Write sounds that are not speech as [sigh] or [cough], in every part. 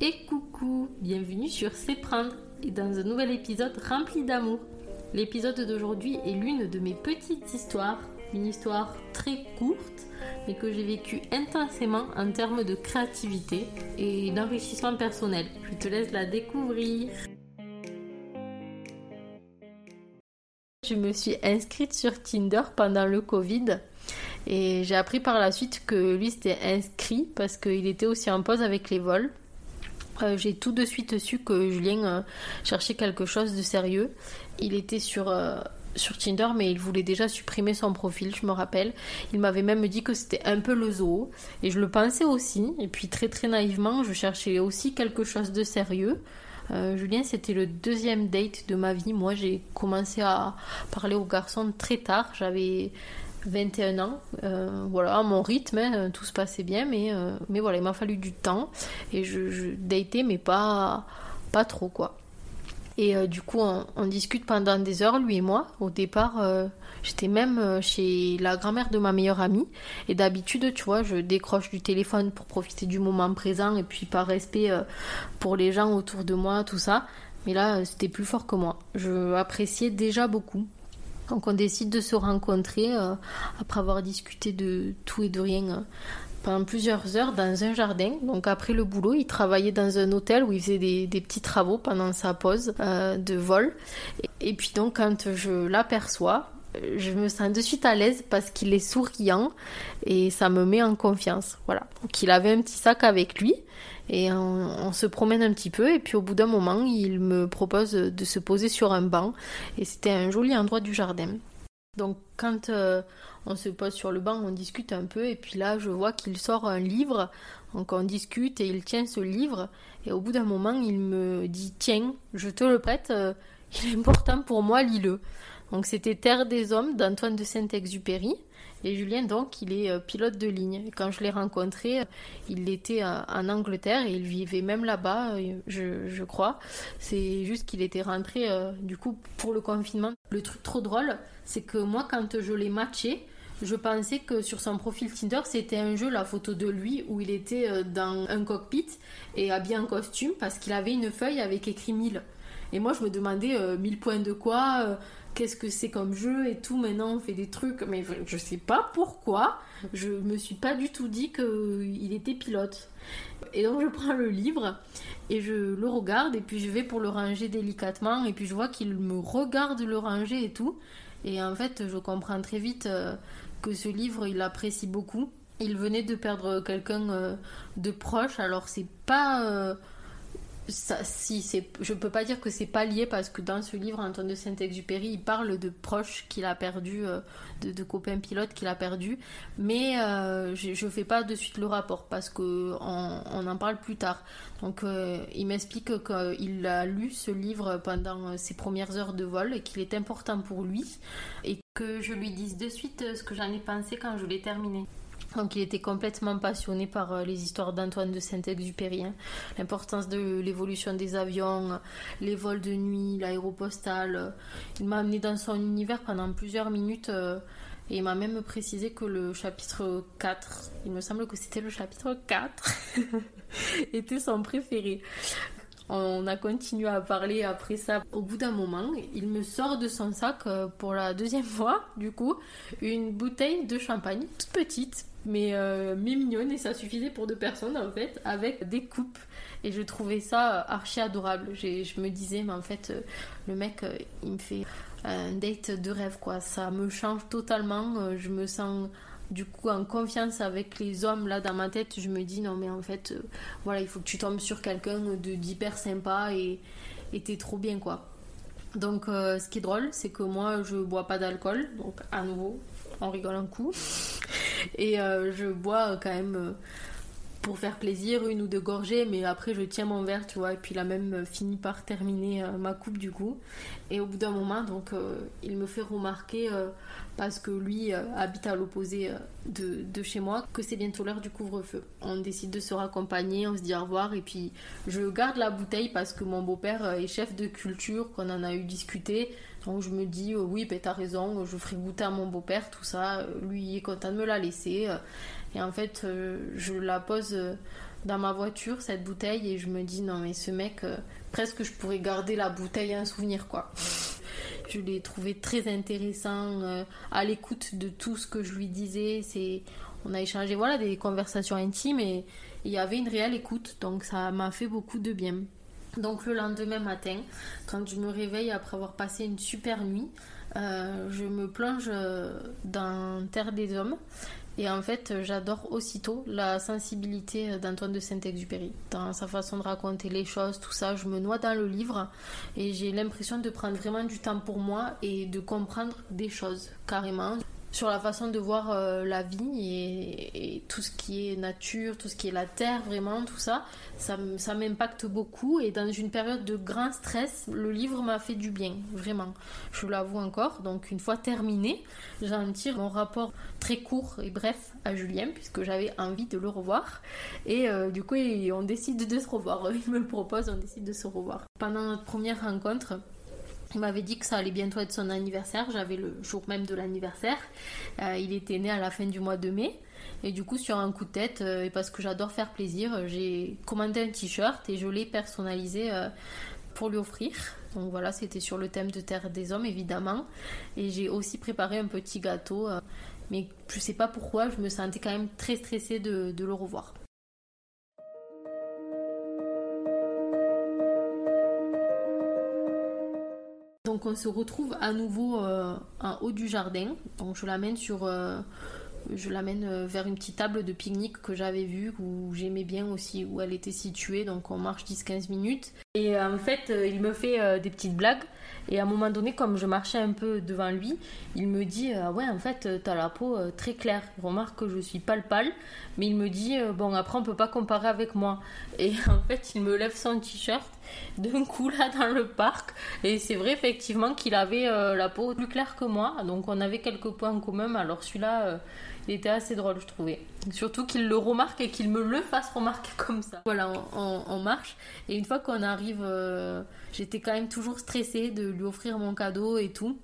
Et coucou, bienvenue sur C'est prendre et dans un nouvel épisode rempli d'amour. L'épisode d'aujourd'hui est l'une de mes petites histoires, une histoire très courte mais que j'ai vécue intensément en termes de créativité et d'enrichissement personnel. Je te laisse la découvrir. Je me suis inscrite sur Tinder pendant le Covid et j'ai appris par la suite que lui s'était inscrit parce qu'il était aussi en pause avec les vols. Euh, j'ai tout de suite su que Julien euh, cherchait quelque chose de sérieux. Il était sur, euh, sur Tinder, mais il voulait déjà supprimer son profil, je me rappelle. Il m'avait même dit que c'était un peu le zoo, et je le pensais aussi. Et puis très très naïvement, je cherchais aussi quelque chose de sérieux. Julien, c'était le deuxième date de ma vie. Moi, j'ai commencé à parler aux garçons très tard. J'avais 21 ans. Euh, voilà, à mon rythme, hein, tout se passait bien, mais, euh, mais voilà, il m'a fallu du temps. Et je, je datais, mais pas, pas trop, quoi. Et euh, du coup, on, discute pendant des heures, lui et moi. Au départ, j'étais même chez la grand-mère de ma meilleure amie. Et d'habitude, tu vois, je décroche du téléphone pour profiter du moment présent et puis par respect pour les gens autour de moi, tout ça. Mais là, c'était plus fort que moi. Je appréciais déjà beaucoup. Donc on décide de se rencontrer euh, après avoir discuté de tout et de rien euh, pendant plusieurs heures dans un jardin. Donc après le boulot, il travaillait dans un hôtel où il faisait des, petits travaux pendant sa pause euh, de vol. Et, puis donc quand je l'aperçois, je me sens de suite à l'aise parce qu'il est souriant et ça me met en confiance. Voilà. Donc il avait un petit sac avec lui et on, se promène un petit peu et puis au bout d'un moment il me propose de se poser sur un banc et c'était un joli endroit du jardin. Donc quand euh, on se pose sur le banc, on discute un peu et puis là je vois qu'il sort un livre, donc on discute et il tient ce livre et au bout d'un moment il me dit tiens je te le prête, euh, il est important pour moi lis-le. Donc c'était Terre des Hommes d'Antoine de Saint-Exupéry. Et Julien, donc, il est euh, pilote de ligne. Quand je l'ai rencontré, euh, il était euh, en Angleterre et il vivait même là-bas, je, crois. C'est juste qu'il était rentré, du coup, pour le confinement. Le truc trop drôle, c'est que moi, quand je l'ai matché, je pensais que sur son profil Tinder, c'était un jeu, la photo de lui, où il était dans un cockpit et habillé en costume parce qu'il avait une feuille avec écrit 1000. Et moi, je me demandais 1000 points de quoi qu'est-ce que c'est comme jeu et tout. Maintenant, on fait des trucs, mais je sais pas pourquoi. Je me suis pas du tout dit qu'il était pilote. Et donc, je prends le livre et je le regarde et puis je vais pour le ranger délicatement et puis je vois qu'il me regarde le ranger et tout. Et en fait, je comprends très vite euh, que ce livre, il apprécie beaucoup. Il venait de perdre quelqu'un euh, de proche, alors c'est pas euh, ça, si c'est, je peux pas dire que c'est pas lié parce que dans ce livre, Antoine de Saint-Exupéry, il parle de proches qu'il a perdu, euh, de, copains pilotes qu'il a perdu, mais euh, je, je fais pas de suite le rapport parce que on, en parle plus tard. Donc, euh, il m'explique qu'il a lu ce livre pendant ses premières heures de vol et qu'il est important pour lui et que je lui dise de suite ce que j'en ai pensé quand je l'ai terminé. Donc il était complètement passionné par euh, les histoires d'Antoine de Saint-Exupéry, hein. l'importance de l'évolution des avions, les vols de nuit, l'aéropostale. Il m'a amené dans son univers pendant plusieurs minutes euh, et il m'a même précisé que le chapitre 4, il me semble que c'était le chapitre 4, [laughs] était son préféré. On a continué à parler après ça. Au bout d'un moment, il me sort de son sac euh, pour la deuxième [laughs] fois, du coup, une bouteille de champagne, toute petite, mais, euh, mignonne, et ça suffisait pour deux personnes en fait, avec des coupes. Et je trouvais ça euh, archi adorable. Je me disais, mais en fait, le mec, il me fait un date de rêve, quoi. Ça me change totalement. Je me sens du coup en confiance avec les hommes là dans ma tête je me dis non mais en fait euh, voilà il faut que tu tombes sur quelqu'un de d'hyper sympa et t'es trop bien quoi. Donc euh, ce qui est drôle c'est que moi je bois pas d'alcool. Donc à nouveau on rigole un coup. Et euh, je bois quand même pour faire plaisir, une ou deux gorgées, mais après je tiens mon verre, tu vois, et puis il a même euh, fini par terminer euh, ma coupe du coup. Et au bout d'un moment, donc euh, il me fait remarquer, parce que lui habite à l'opposé de, de, chez moi, que c'est bientôt l'heure du couvre-feu. On décide de se raccompagner, on se dit au revoir, et puis je garde la bouteille parce que mon beau-père est chef de culture, qu'on en a eu discuté. Donc je me dis, oui, ben t'as raison, je ferai goûter à mon beau-père, tout ça. Lui il est content de me la laisser. Et en fait, euh, je la pose euh, dans ma voiture cette bouteille et je me dis non mais ce mec euh, presque je pourrais garder la bouteille un souvenir quoi. [laughs] Je l'ai trouvé très intéressant euh, à l'écoute de tout ce que je lui disais. C'est on a échangé voilà des conversations intimes et il y avait une réelle écoute donc ça m'a fait beaucoup de bien. Donc le lendemain matin, quand je me réveille après avoir passé une super nuit, euh, je me plonge dans Terre des Hommes et en fait, j'adore aussitôt la sensibilité d'Antoine de Saint-Exupéry. Dans sa façon de raconter les choses, tout ça, je me noie dans le livre et j'ai l'impression de prendre vraiment du temps pour moi et de comprendre des choses carrément sur la façon de voir euh, la vie et, tout ce qui est nature, tout ce qui est la terre, vraiment, tout ça, ça, m'impacte beaucoup. Et dans une période de grand stress, le livre m'a fait du bien, vraiment. Je l'avoue encore. Donc, une fois terminé, j'en tire mon rapport très court et bref à Julien, puisque j'avais envie de le revoir. Et euh, du coup, on décide de se revoir. [laughs] Il me le propose, on décide de se revoir. Pendant notre première rencontre, il m'avait dit que ça allait bientôt être son anniversaire. J'avais le jour même de l'anniversaire. Euh, il était né à la fin du mois de mai. Et du coup, sur un coup de tête, euh, et parce que j'adore faire plaisir, j'ai commandé un t-shirt et je l'ai personnalisé euh, pour lui offrir. Donc voilà, c'était sur le thème de Terre des Hommes, évidemment. Et j'ai aussi préparé un petit gâteau. mais je sais pas pourquoi, je me sentais quand même très stressée de le revoir. On se retrouve à nouveau euh, en haut du jardin. Donc je l'amène sur, euh, je l'amène euh, vers une petite table de pique-nique que j'avais vue où j'aimais bien aussi où elle était située. Donc on marche 10-15 minutes. Et en fait, il me fait des petites blagues. Et à un moment donné, comme je marchais un peu devant lui, il me dit ah Ouais, en fait, t'as la peau très claire. Remarque que je suis pâle pâle, mais il me dit Bon, après, on peut pas comparer avec moi. Et [laughs] en fait, il me lève son t-shirt d'un coup là dans le parc. Et c'est vrai, effectivement, qu'il avait euh, la peau plus claire que moi. Donc, on avait quelques points en commun. Alors, celui-là, euh, il était assez drôle, je trouvais. Surtout qu'il le remarque et qu'il me le fasse remarquer [laughs] comme ça. Voilà, on, marche. Et une fois qu'on arrive, euh, j'étais quand même toujours stressée de lui offrir mon cadeau et tout.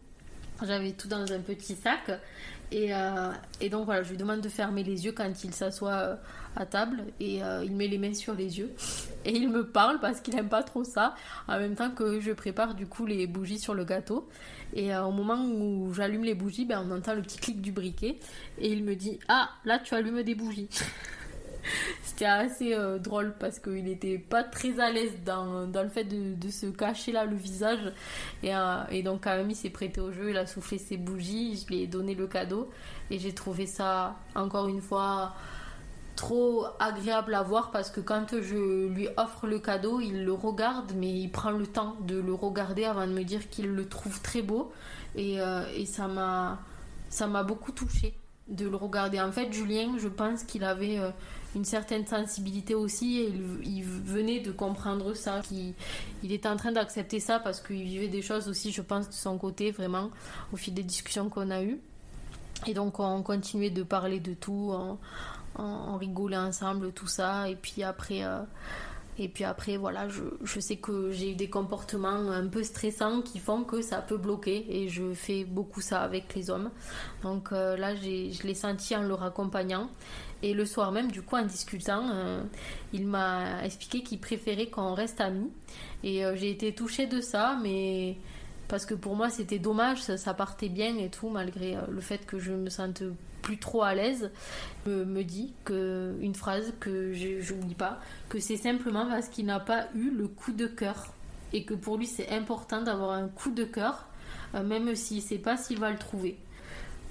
J'avais tout dans un petit sac. Et, euh, donc voilà, je lui demande de fermer les yeux quand il s'assoit euh, à table. Et euh, il met les mains sur les yeux. [laughs] Et il me parle parce qu'il aime pas trop ça. En même temps que je prépare du coup les bougies sur le gâteau. Et au moment où j'allume les bougies ben, on entend le petit clic du briquet. Et il me dit ah là tu allumes des bougies [laughs] C'était assez euh, drôle parce qu'il n'était pas très à l'aise dans, dans, le fait de, de, se cacher là le visage. Et, euh, et, donc, quand même, il s'est prêté au jeu, il a soufflé ses bougies, je lui ai donné le cadeau. Et j'ai trouvé ça, encore une fois, trop agréable à voir parce que quand je lui offre le cadeau, il le regarde, mais il prend le temps de le regarder avant de me dire qu'il le trouve très beau. Et, euh, et ça m'a ça m'a beaucoup touchée de le regarder. En fait, Julien, je pense qu'il avait une certaine sensibilité aussi et il, venait de comprendre ça. qu'il il était en train d'accepter ça parce qu'il vivait des choses aussi, je pense, de son côté, vraiment, au fil des discussions qu'on a eues. Et donc, on continuait de parler de tout, on, rigolait ensemble, tout ça. Et puis après. Euh, et puis après, voilà, je, je sais que j'ai eu des comportements un peu stressants qui font que ça peut bloquer et je fais beaucoup ça avec les hommes. Donc euh, là, je l'ai senti en leur accompagnant. Et le soir même, du coup, en discutant, euh, il m'a expliqué qu'il préférait qu'on reste amis. Et euh, j'ai été touchée de ça, mais parce que pour moi, c'était dommage, ça, partait bien et tout, malgré le fait que je me sente plus trop à l'aise, me, me dit que une phrase que je n'oublie pas, que c'est simplement parce qu'il n'a pas eu le coup de cœur et que pour lui c'est important d'avoir un coup de cœur, euh, même s'il ne sait pas s'il va le trouver.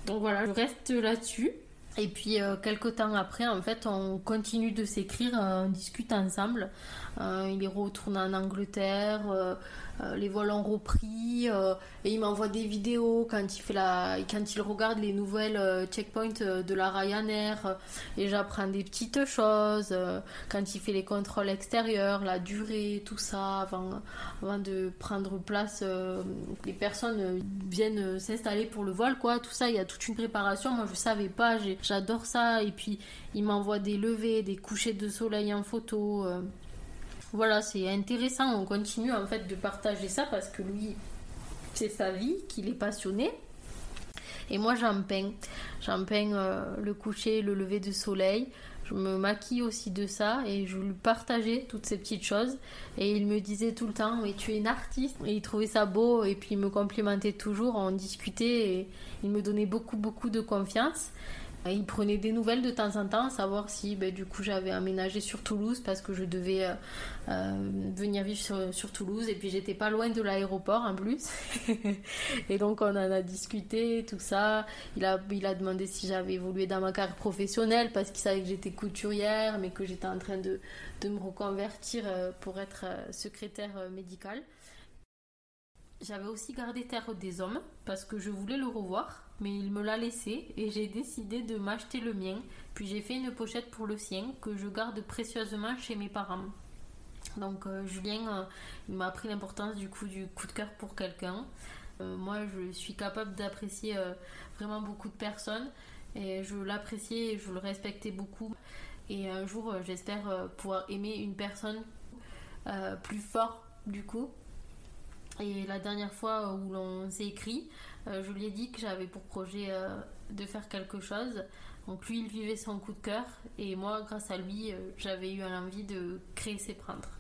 Donc voilà, je reste là-dessus. Et puis euh, quelques temps après, en fait, on continue de s'écrire, euh, on discute ensemble. il est retourné en Angleterre, euh, les vols ont repris euh, et il m'envoie des vidéos quand il fait la quand il regarde les nouvelles euh, checkpoints de la Ryanair et j'apprends des petites choses quand il fait les contrôles extérieurs la durée tout ça avant avant de prendre place les personnes viennent s'installer pour le vol quoi. Tout ça il y a toute une préparation. Moi je savais pas j'adore ça. Et puis il m'envoie des levées des couchers de soleil en photo voilà, c'est intéressant. On continue en fait de partager ça parce que lui, c'est sa vie, qu'il est passionné. Et moi, j'en peins. J'en peins euh, le coucher, le lever de soleil. je me maquille aussi de ça et je lui partageais toutes ces petites choses. Et il me disait tout le temps, mais tu es une artiste. Et il trouvait ça beau et puis il me complimentait toujours, on discutait et il me donnait beaucoup, beaucoup de confiance. Il prenait des nouvelles de temps en temps, savoir si ben, du coup j'avais aménagé sur Toulouse parce que je devais euh, euh, venir vivre sur, Toulouse et puis j'étais pas loin de l'aéroport en plus. [laughs] et donc on en a discuté, tout ça. Il a, il a demandé si j'avais évolué dans ma carrière professionnelle parce qu'il savait que j'étais couturière mais que j'étais en train de, de me reconvertir euh, pour être secrétaire médicale. J'avais aussi gardé Terre des Hommes parce que je voulais le revoir, mais il me l'a laissé et j'ai décidé de m'acheter le mien. Puis j'ai fait une pochette pour le sien que je garde précieusement chez mes parents. Donc euh, Julien, euh, il m'a appris l'importance du coup du coup de cœur pour quelqu'un. Euh, moi, je suis capable d'apprécier vraiment beaucoup de personnes et je l'appréciais et je le respectais beaucoup. Et un jour, j'espère pouvoir aimer une personne plus fort du coup et la dernière fois où l'on s'est écrit, euh, je lui ai dit que j'avais pour projet euh, de faire quelque chose. Donc lui, il vivait son coup de cœur et moi, grâce à lui, euh, j'avais eu l'envie de créer ses prendre.